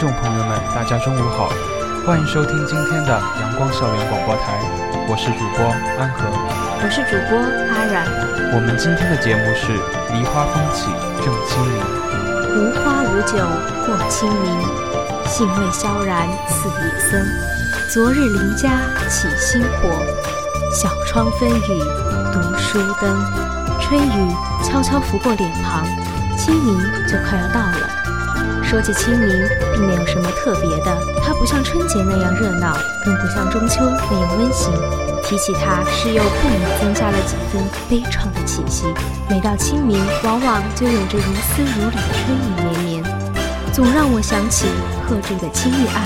众朋友们，大家中午好，欢迎收听今天的阳光校园广播台，我是主播安和，我是主播阿软。我们今天的节目是梨花风起正清明，无花无酒过清明，兴味萧然似野僧。昨日邻家起新火，小窗分雨读书灯。春雨悄悄拂过脸庞，清明就快要到了。说起清明，并没有什么特别的，它不像春节那样热闹，更不像中秋那样温馨。提起它，是又不免增加了几分悲怆的气息。每到清明，往往就有着如丝如缕的春意绵绵，总让我想起贺铸的《青玉案》：“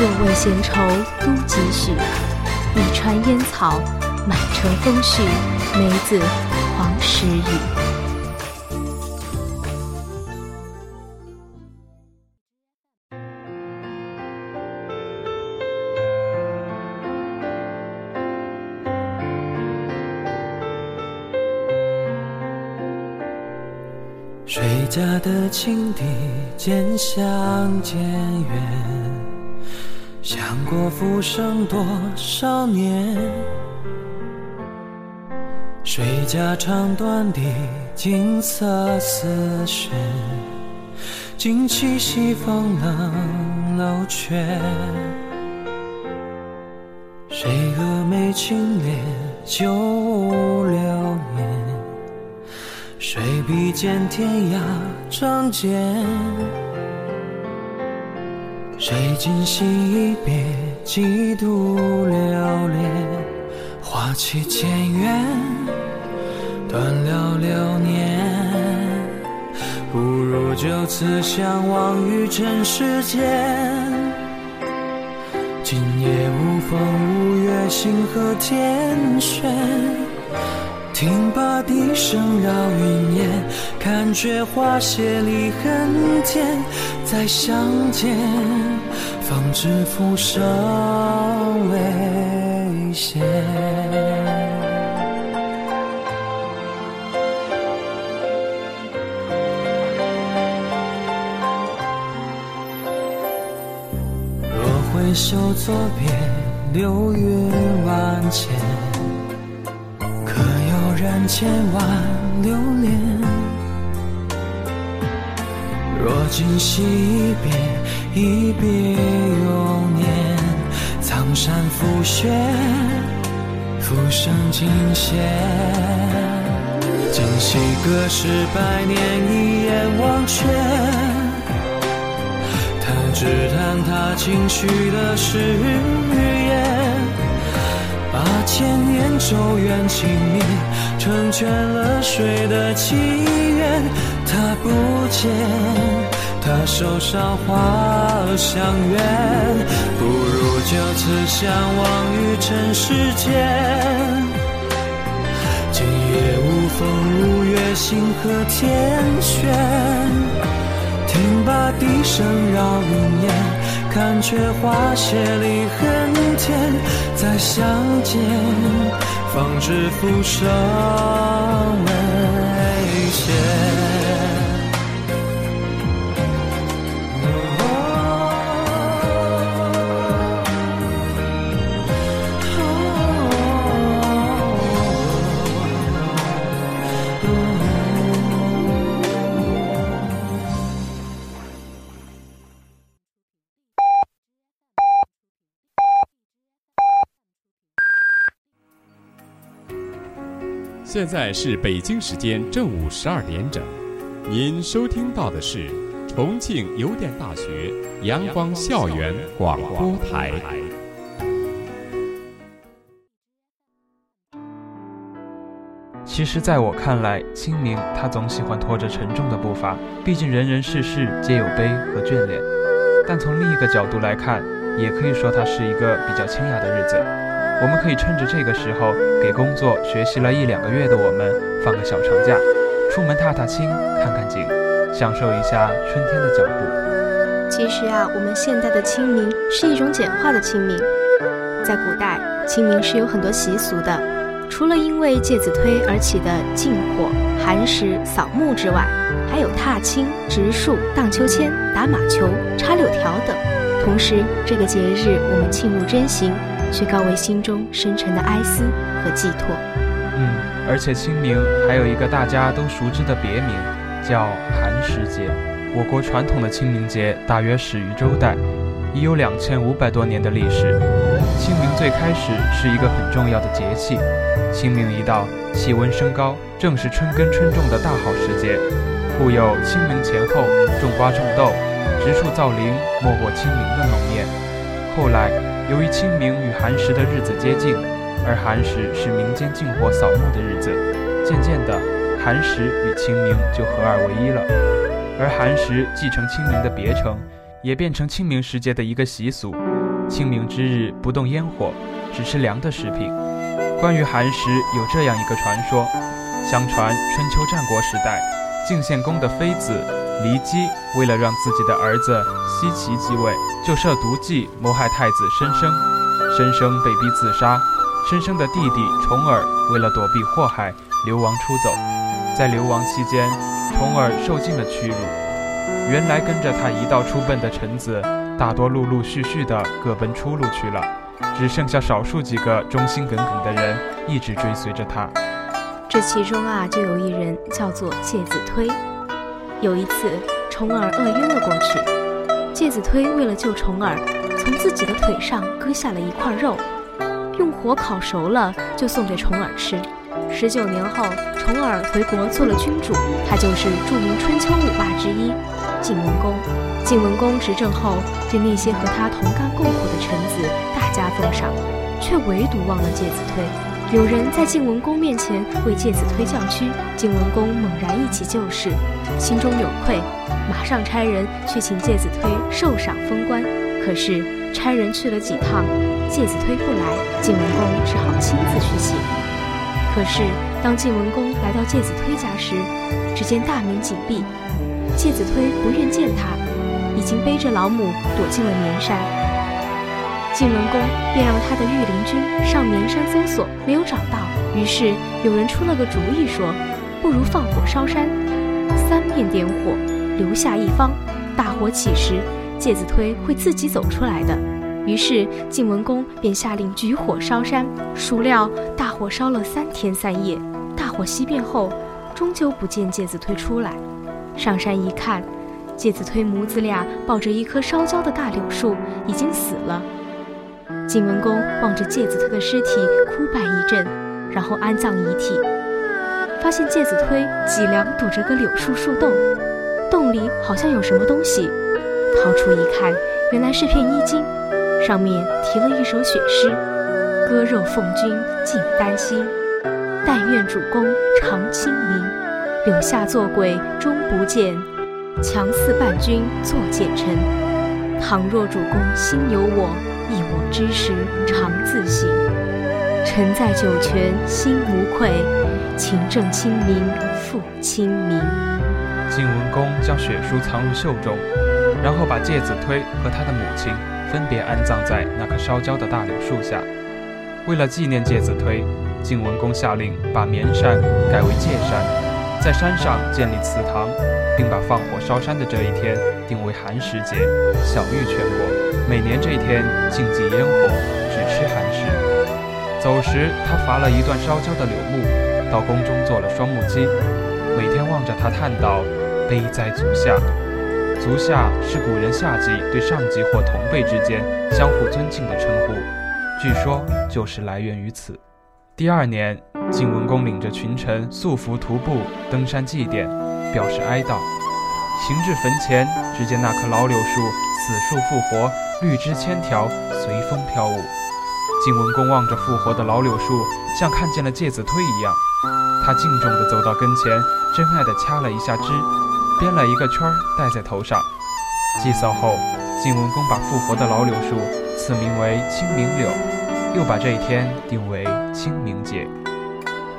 若问闲愁都几许？一川烟草，满城风絮，梅子黄时雨。”心底渐相渐远，想过浮生多少年。谁家唱短笛，锦瑟丝弦，惊起西风冷楼阙。谁蛾眉轻敛，旧流年。谁比肩天涯仗剑？谁今夕一别，几度流连？花期渐远，断了流年。不如就此相忘于尘世间。今夜无风无月，星河天悬。听罢笛声绕云烟，看却花谢离恨天。再相见，方知浮生未歇。若回首作别，流云万千。染千万流连。若今昔一别，一别永年。苍山覆雪，浮生尽歇。今夕隔世百年，一眼忘却。弹指弹他轻许的誓言，把千年咒怨轻灭。成全了谁的祈愿？他不见，他手上花香远，不如就此相忘于尘世间。今夜无风无月，星河天悬。听罢笛声绕云烟，但却花谢离恨天。再相见。方知浮生未歇。现在是北京时间正午十二点整，您收听到的是重庆邮电大学阳光校园广播台。其实，在我看来，清明他总喜欢拖着沉重的步伐，毕竟人人事事皆有悲和眷恋。但从另一个角度来看，也可以说它是一个比较清雅的日子。我们可以趁着这个时候，给工作学习了一两个月的我们放个小长假，出门踏踏青，看看景，享受一下春天的脚步。其实啊，我们现代的清明是一种简化的清明，在古代，清明是有很多习俗的。除了因为介子推而起的禁火、寒食、扫墓之外，还有踏青、植树、荡秋千、打马球、插柳条等。同时，这个节日我们庆祝真行，去告慰心中深沉的哀思和寄托。嗯，而且清明还有一个大家都熟知的别名，叫寒食节。我国传统的清明节大约始于周代。已有两千五百多年的历史。清明最开始是一个很重要的节气，清明一到，气温升高，正是春耕春种的大好时节，故有清明前后种瓜种豆、植树造林、莫过清明的浓念。后来，由于清明与寒食的日子接近，而寒食是民间禁火扫墓的日子，渐渐的，寒食与清明就合二为一了。而寒食继承清明的别称。也变成清明时节的一个习俗。清明之日不动烟火，只吃凉的食品。关于寒食，有这样一个传说：相传春秋战国时代，晋献公的妃子骊姬为了让自己的儿子奚齐继位，就设毒计谋害太子申生。申生被逼自杀。申生的弟弟重耳为了躲避祸害，流亡出走。在流亡期间，重耳受尽了屈辱。原来跟着他一道出奔的臣子，大多陆陆续续的各奔出路去了，只剩下少数几个忠心耿耿的人一直追随着他。这其中啊，就有一人叫做介子推。有一次，重耳饿晕了过去，介子推为了救重耳，从自己的腿上割下了一块肉，用火烤熟了，就送给重耳吃。十九年后，重耳回国做了君主，他就是著名春秋五霸之一。晋文公，晋文公执政后，对那些和他同甘共苦的臣子大加封赏，却唯独忘了介子推。有人在晋文公面前为介子推降屈，晋文公猛然忆起旧事，心中有愧，马上差人去请介子推受赏封官。可是差人去了几趟，介子推不来，晋文公只好亲自去请。可是当晋文公来到介子推家时，只见大门紧闭。介子推不愿见他，已经背着老母躲进了绵山。晋文公便让他的御林军上绵山搜索，没有找到。于是有人出了个主意，说不如放火烧山，三面点火，留下一方。大火起时，介子推会自己走出来的。于是晋文公便下令举火烧山。孰料大火烧了三天三夜，大火熄灭后，终究不见介子推出来。上山一看，介子推母子俩抱着一棵烧焦的大柳树，已经死了。晋文公望着介子推的尸体，哭拜一阵，然后安葬遗体。发现介子推脊梁堵着个柳树树洞，洞里好像有什么东西。掏出一看，原来是片衣襟，上面题了一首血诗：“割肉奉君尽丹心，但愿主公常清明。”柳下做鬼终不见，强似伴君作谏臣。倘若主公心有我，一我之时常自省。臣在九泉心无愧，勤政清明复清明。晋文公将血书藏入袖中，然后把介子推和他的母亲分别安葬在那棵烧焦的大柳树下。为了纪念介子推，晋文公下令把绵山改为界山。在山上建立祠堂，并把放火烧山的这一天定为寒食节，享誉全国。每年这一天禁忌烟火，只吃寒食。走时，他伐了一段烧焦的柳木，到宫中做了双木屐，每天望着它叹道：“悲哉足下！”足下是古人下级对上级或同辈之间相互尊敬的称呼，据说就是来源于此。第二年。晋文公领着群臣素服徒步登山祭奠，表示哀悼。行至坟前，只见那棵老柳树死树复活，绿枝千条随风飘舞。晋文公望着复活的老柳树，像看见了介子推一样。他敬重地走到跟前，真爱地掐了一下枝，编了一个圈儿戴在头上。祭扫后，晋文公把复活的老柳树赐名为清明柳，又把这一天定为清明节。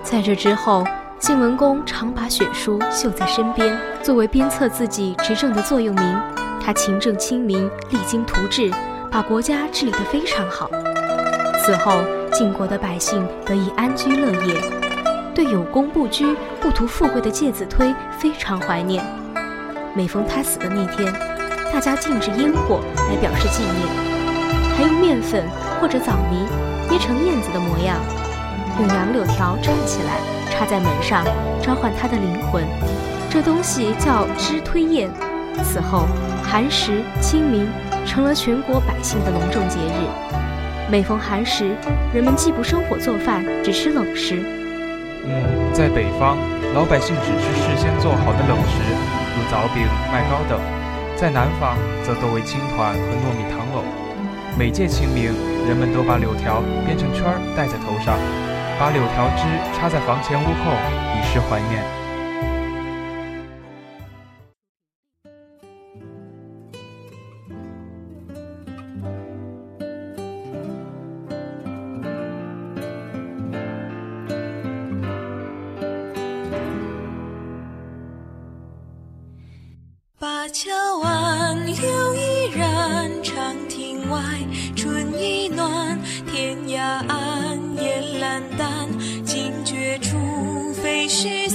在这之后，晋文公常把血书绣在身边，作为鞭策自己执政的座右铭。他勤政亲民，励精图治，把国家治理得非常好。此后，晋国的百姓得以安居乐业，对有功不居、不图富贵的介子推非常怀念。每逢他死的那天，大家禁止烟火来表示纪念，还用面粉或者枣泥捏成燕子的模样，用杨柳条站起来插在门上，召唤他的灵魂。这东西叫支推燕。此后，寒食、清明成了全国百姓的隆重节日。每逢寒食，人们既不生火做饭，只吃冷食。嗯，在北方，老百姓只吃事先做好的冷食，如枣饼、麦糕等；在南方，则多为青团和糯米糖藕。每届清明，人们都把柳条编成圈儿戴在头上，把柳条枝插在房前屋后，以示怀念。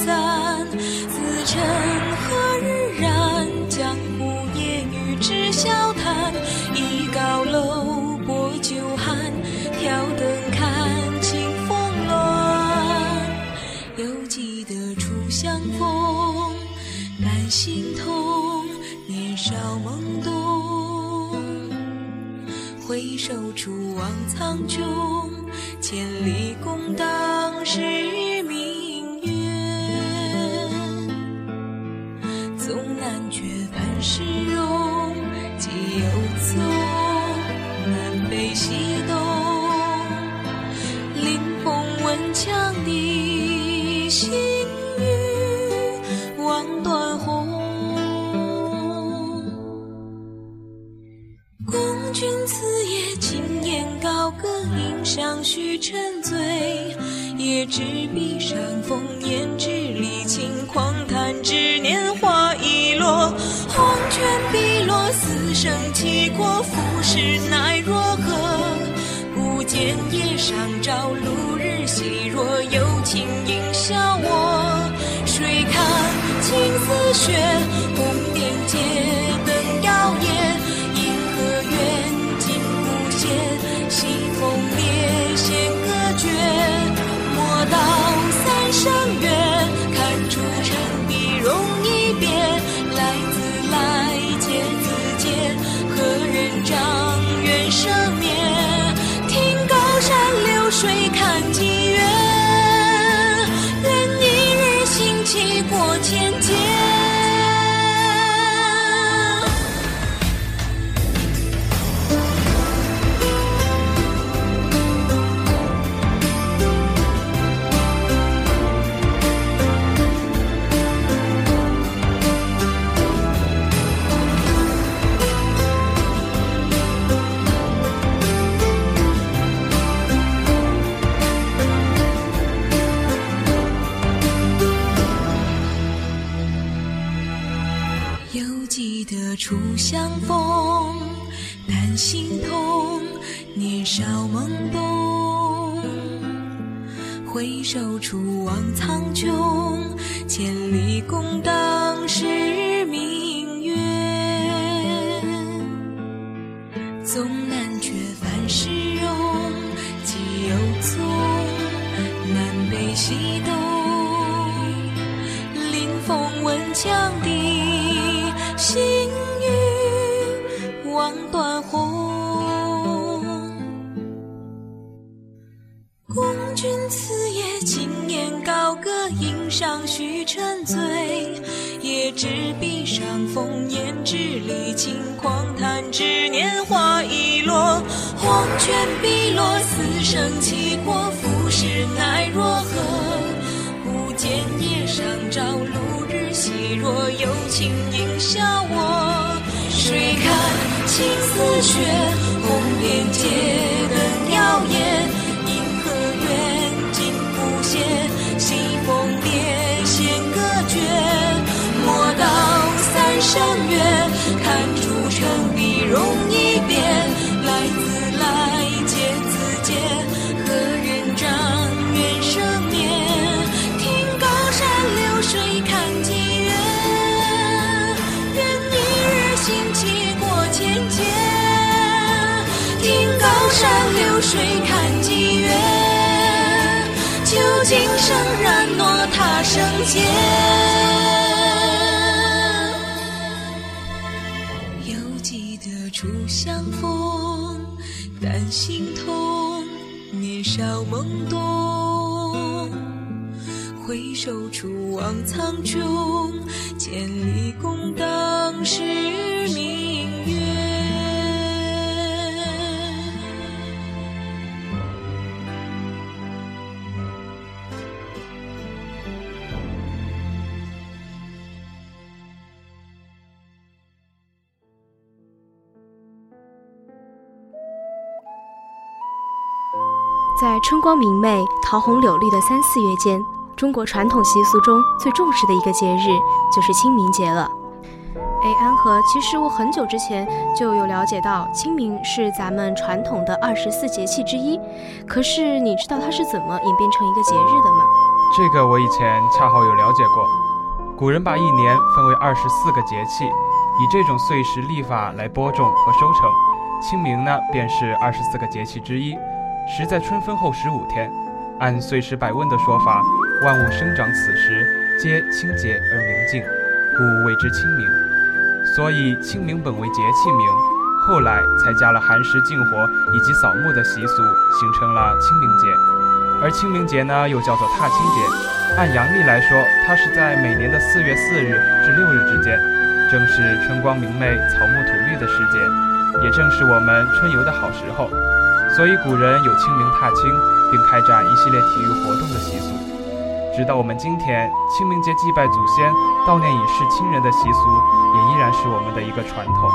散，此生何日然？江湖夜雨，知笑谈。倚高楼，拨酒寒，挑灯看，清风乱。犹记得初相逢，难心痛，年少懵懂。回首处望苍穹，千里。地心欲望断鸿，共君此夜，轻烟高歌，应相许。沉醉也执笔，山风胭脂里轻狂。叹只年华已落，黄泉碧落，死生契阔。浮世奈若何？不见夜上朝露。雪。权碧落，死生契阔，浮世奈若何？不见夜上朝，露日西若，有情应笑我。谁看青丝雪，红莲街灯摇曳。今生然诺他生间。犹记得初相逢，但心痛，年少懵懂。回首处望苍穹，千里共当时在春光明媚、桃红柳绿的三四月间，中国传统习俗中最重视的一个节日就是清明节了。哎，安和，其实我很久之前就有了解到，清明是咱们传统的二十四节气之一。可是你知道它是怎么演变成一个节日的吗？这个我以前恰好有了解过。古人把一年分为二十四个节气，以这种岁时历法来播种和收成。清明呢，便是二十四个节气之一，时在春分后十五天。按岁时百问的说法，万物生长此时皆清洁而明净，故谓之清明。所以清明本为节气名，后来才加了寒食禁火以及扫墓的习俗，形成了清明节。而清明节呢，又叫做踏青节。按阳历来说，它是在每年的四月四日至六日之间，正是春光明媚、草木吐绿的时节，也正是我们春游的好时候。所以古人有清明踏青，并开展一系列体育活动的习俗。直到我们今天，清明节祭拜祖先、悼念已逝亲人的习俗，也依然是我们的一个传统。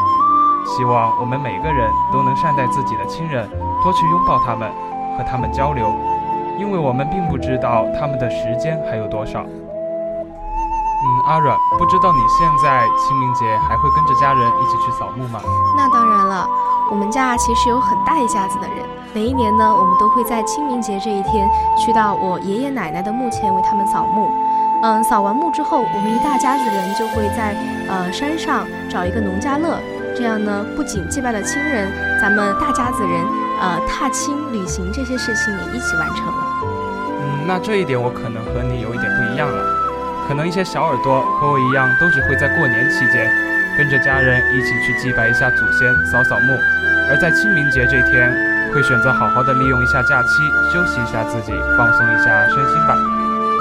希望我们每个人都能善待自己的亲人，多去拥抱他们，和他们交流，因为我们并不知道他们的时间还有多少。嗯，阿软，不知道你现在清明节还会跟着家人一起去扫墓吗？那当然了，我们家其实有很大一家子的人，每一年呢，我们都会在清明节这一天去到我爷爷奶奶的墓前为他们扫墓。嗯，扫完墓之后，我们一大家子人就会在呃山上找一个农家乐，这样呢，不仅祭拜了亲人，咱们大家子人呃踏青旅行这些事情也一起完成了。嗯，那这一点我可能和你有一点不一样了。可能一些小耳朵和我一样，都只会在过年期间跟着家人一起去祭拜一下祖先、扫扫墓，而在清明节这天，会选择好好的利用一下假期，休息一下自己，放松一下身心吧。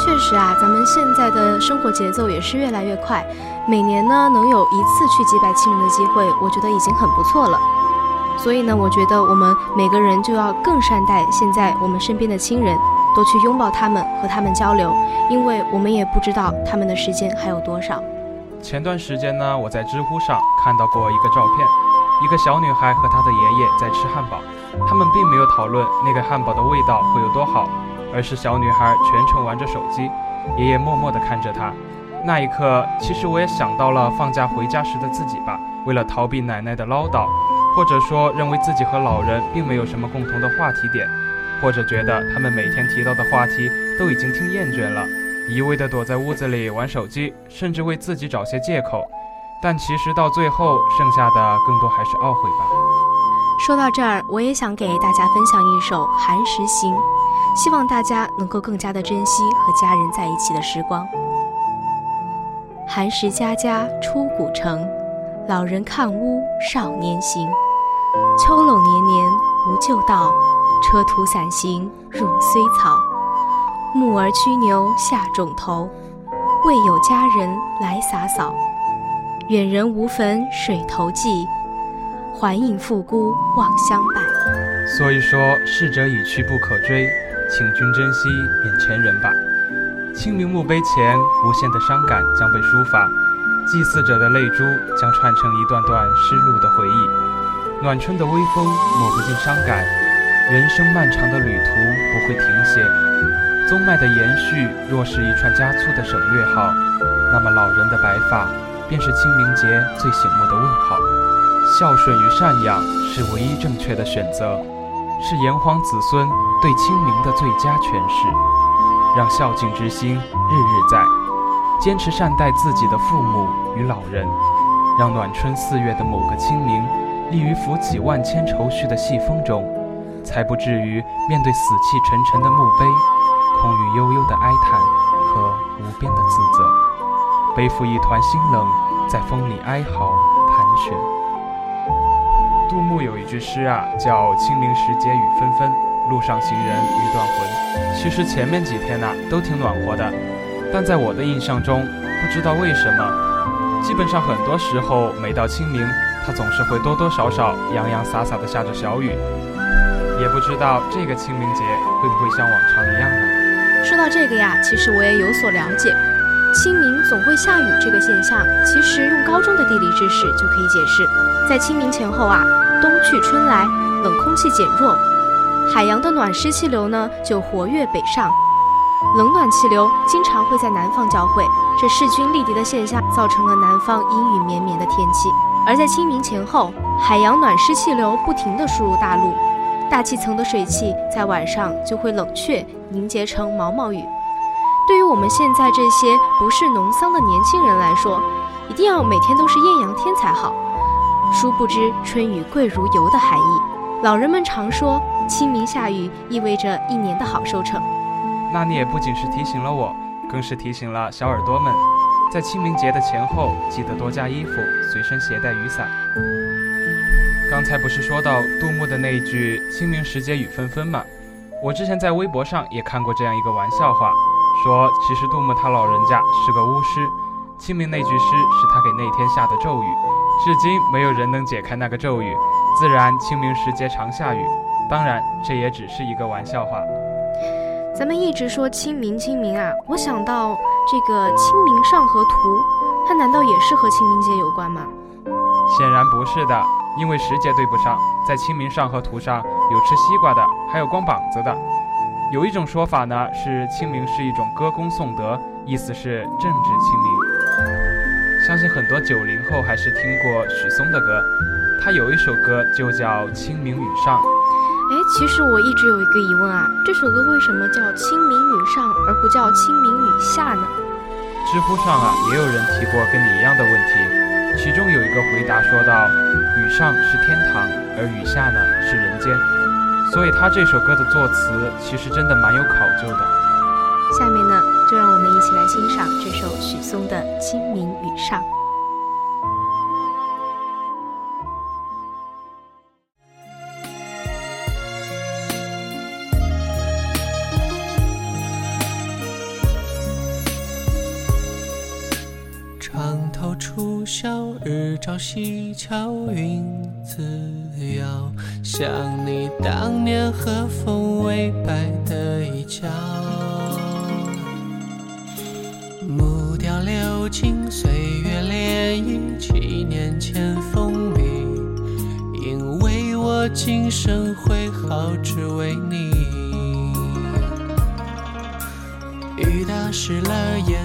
确实啊，咱们现在的生活节奏也是越来越快，每年呢能有一次去祭拜亲人的机会，我觉得已经很不错了。所以呢，我觉得我们每个人就要更善待现在我们身边的亲人，多去拥抱他们，和他们交流，因为我们也不知道他们的时间还有多少。前段时间呢，我在知乎上看到过一个照片，一个小女孩和她的爷爷在吃汉堡，他们并没有讨论那个汉堡的味道会有多好，而是小女孩全程玩着手机，爷爷默默地看着她。那一刻，其实我也想到了放假回家时的自己吧，为了逃避奶奶的唠叨。或者说，认为自己和老人并没有什么共同的话题点，或者觉得他们每天提到的话题都已经听厌倦了，一味地躲在屋子里玩手机，甚至为自己找些借口。但其实到最后，剩下的更多还是懊悔吧。说到这儿，我也想给大家分享一首《寒食行》，希望大家能够更加的珍惜和家人在一起的时光。寒食家家出古城，老人看屋少年行。秋垄年年无旧道，车途散行入衰草。牧儿驱牛下种头，未有佳人来洒扫。远人无坟水头祭，还应复孤望乡拜。所以说，逝者已去不可追，请君珍惜眼前人吧。清明墓碑前，无限的伤感将被抒发，祭祀者的泪珠将串成一段段失落的回忆。暖春的微风抹不尽伤感，人生漫长的旅途不会。宗脉的延续若是一串加粗的省略号，那么老人的白发便是清明节最醒目的问号。孝顺与赡养是唯一正确的选择，是炎黄子孙对清明的最佳诠释。让孝敬之心日日在，坚持善待自己的父母与老人，让暖春四月的某个清明，立于浮起万千愁绪的细风中，才不至于面对死气沉沉的墓碑，空余悠悠的哀叹和无边的自责，背负一团心冷，在风里哀嚎盘旋。杜牧有一句诗啊，叫“清明时节雨纷纷，路上行人欲断魂”。其实前面几天呐、都挺暖和的，但在我的印象中，不知道为什么，基本上很多时候每到清明，它总是会多多少少洋洋洒洒的下着小雨。也不知道这个清明节会不会像往常一样呢？说到这个呀，其实我也有所了解。清明总会下雨这个现象，其实用高中的地理知识就可以解释。在清明前后啊，冬去春来，冷空气减弱，海洋的暖湿气流呢就活跃北上，冷暖气流经常会在南方交汇，这势均力敌的现象造成了南方阴雨绵绵的天气。而在清明前后，海洋暖湿气流不停地输入大陆，大气层的水汽在晚上就会冷却凝结成毛毛雨。对于我们现在这些不是农桑的年轻人来说，一定要每天都是艳阳天才好。殊不知春雨贵如油的含义。老人们常说，清明下雨意味着一年的好收成。那你也不仅是提醒了我，更是提醒了小耳朵们，在清明节的前后，记得多加衣服，随身携带雨伞。刚才不是说到杜牧的那一句“清明时节雨纷纷”吗？我之前在微博上也看过这样一个玩笑话，说其实杜牧他老人家是个巫师，清明那句诗是他给那天下的咒语，至今没有人能解开那个咒语，自然清明时节常下雨。当然，这也只是一个玩笑话。咱们一直说清明清明啊，我想到这个《清明上河图》，它难道也是和清明节有关吗？显然不是的，因为时节对不上。在《清明上河图》上有吃西瓜的，还有光膀子的。有一种说法呢，是清明是一种歌功颂德，意思是政治清明。相信很多九零后还是听过许嵩的歌，他有一首歌就叫《清明雨上》。哎，其实我一直有一个疑问啊，这首歌为什么叫《清明雨上》而不叫《清明雨下》呢？知乎上啊，也有人提过跟你一样的问题，其中有一个回答说道，雨上是天堂，而雨下呢是人间，所以他这首歌的作词其实真的蛮有考究的。下面呢，就让我们一起来欣赏这首许嵩的《清明雨上》。日照西桥，云自遥。想你当年和风微摆的衣角。木雕流金，岁月涟漪，七年前风靡。因为我今生挥毫，只为你。雨打湿了眼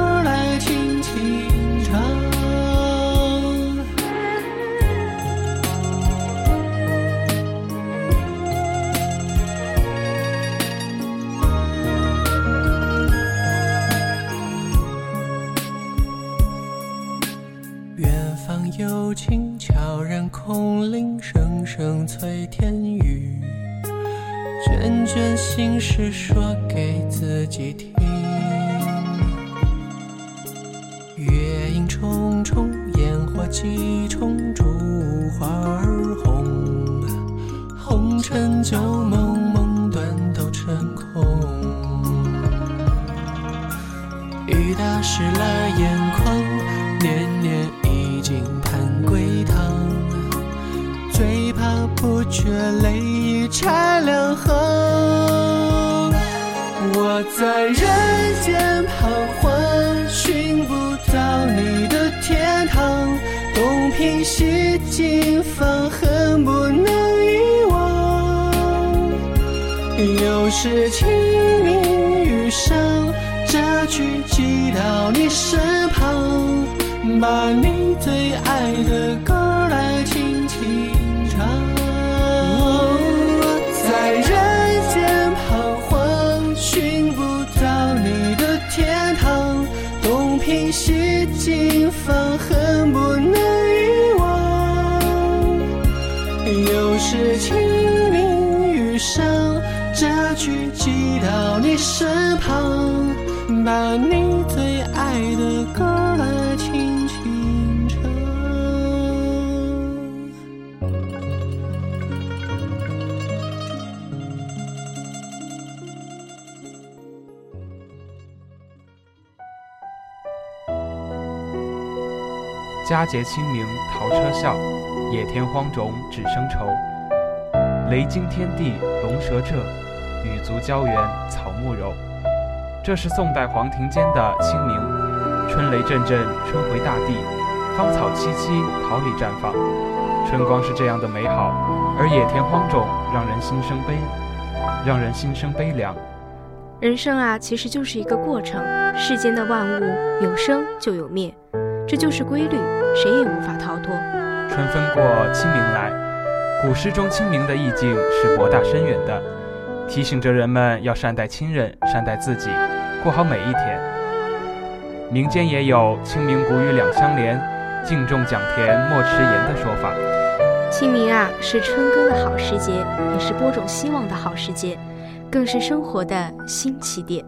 心事说给自己听。月影重重，烟火几重，烛花儿红，红尘旧梦梦断都成空。雨打湿了眼眶，年年已经盼归堂，最怕不觉泪已拆两行。在人间彷徨，寻不到你的天堂，东瓶西镜，放恨不能遗忘。又是清明雨上，这句寄到你身旁，把你最爱的歌心房，恨不能遗忘。又是清明雨上，这句寄到你身旁，把你最爱的歌来佳节清明桃车笑，野田荒冢只生愁。雷惊天地龙蛇蛰，雨足胶原草木柔。这是宋代黄庭坚的《清明》，春雷阵阵，春回大地，芳草萋萋，桃李绽放。春光是这样的美好，而野田荒冢让人心生悲，让人心生悲凉。人生啊，其实就是一个过程。世间的万物有生就有灭，这就是规律，谁也无法逃脱。春分过，清明来。古诗中清明的意境是博大深远的，提醒着人们要善待亲人，善待自己，过好每一天。民间也有“清明谷雨两相连，敬重讲田莫迟延”的说法。清明啊，是春耕的好时节，也是播种希望的好时节，更是生活的新起点。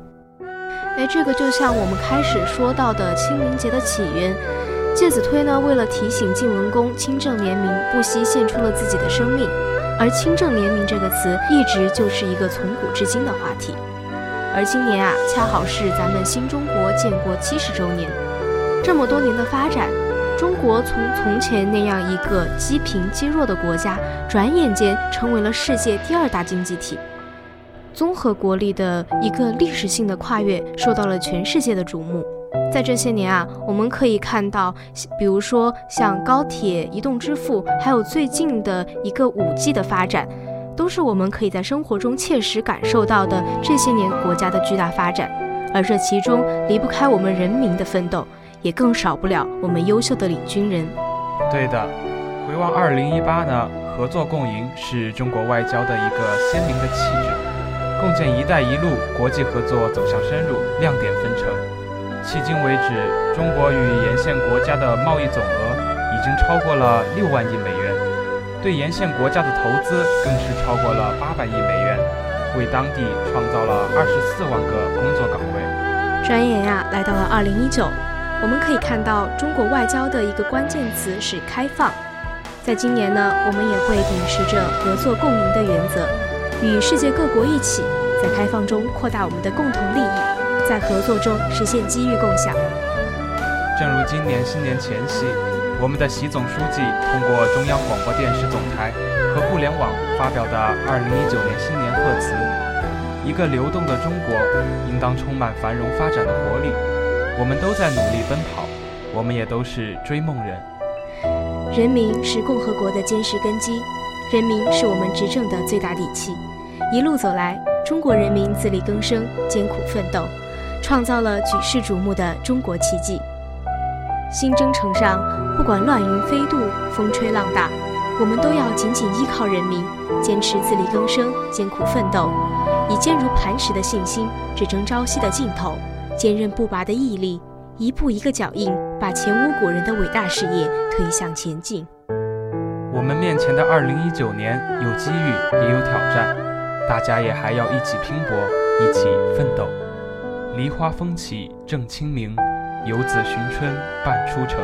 哎，这个就像我们开始说到的清明节的起源。介子推呢，为了提醒晋文公清正廉明，不惜献出了自己的生命。而清正廉明这个词，一直就是一个从古至今的话题。而今年啊，恰好是咱们新中国建国七十周年。这么多年的发展，中国从从前那样一个积贫积弱的国家，转眼间成为了世界第二大经济体。综合国力的一个历史性的跨越，受到了全世界的瞩目。在这些年啊，我们可以看到，比如说像高铁、移动支付，还有最近的一个五 G 的发展，都是我们可以在生活中切实感受到的这些年国家的巨大发展。而这其中离不开我们人民的奋斗，也更少不了我们优秀的领军人。对的，回望二零一八呢，合作共赢是中国外交的一个鲜明的气质，共建“一带一路”国际合作走向深入，亮点纷呈。迄今为止，中国与沿线国家的贸易总额已经超过了六万亿美元，对沿线国家的投资更是超过了八百亿美元，为当地创造了二十四万个工作岗位。转眼呀，来到了二零一九，我们可以看到中国外交的一个关键词是开放。在今年呢，我们也会秉持着合作共赢的原则，与世界各国一起，在开放中扩大我们的共同利益。在合作中实现机遇共享。正如今年新年前夕，我们的习总书记通过中央广播电视总台和互联网发表的二零一九年新年贺词：“一个流动的中国，应当充满繁荣发展的活力。我们都在努力奔跑，我们也都是追梦人。人民是共和国的坚实根基，人民是我们执政的最大底气。一路走来，中国人民自力更生，艰苦奋斗。”创造了举世瞩目的中国奇迹。新征程上，不管乱云飞渡、风吹浪打，我们都要紧紧依靠人民，坚持自力更生、艰苦奋斗，以坚如磐石的信心只争朝夕的劲头，坚韧不拔的毅力，一步一个脚印，把前无古人的伟大事业推向前进。我们面前的2019年有机遇，也有挑战，大家也还要一起拼搏，一起奋斗。梨花风起正清明，游子寻春半出城。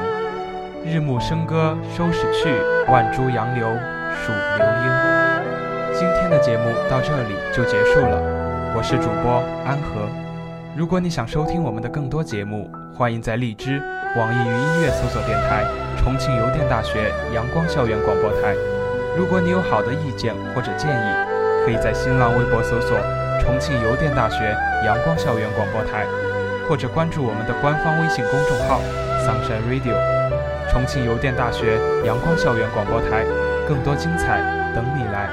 日暮笙歌收拾去，万株杨柳数流莺。今天的节目到这里就结束了，我是主播安和。如果你想收听我们的更多节目，欢迎在荔枝、网易云音乐搜索电台“重庆邮电大学阳光校园广播台”。如果你有好的意见或者建议，可以在新浪微博搜索“重庆邮电大学阳光校园广播台”，或者关注我们的官方微信公众号 “Sunshine Radio”。重庆邮电大学阳光校园广播台，更多精彩等你来。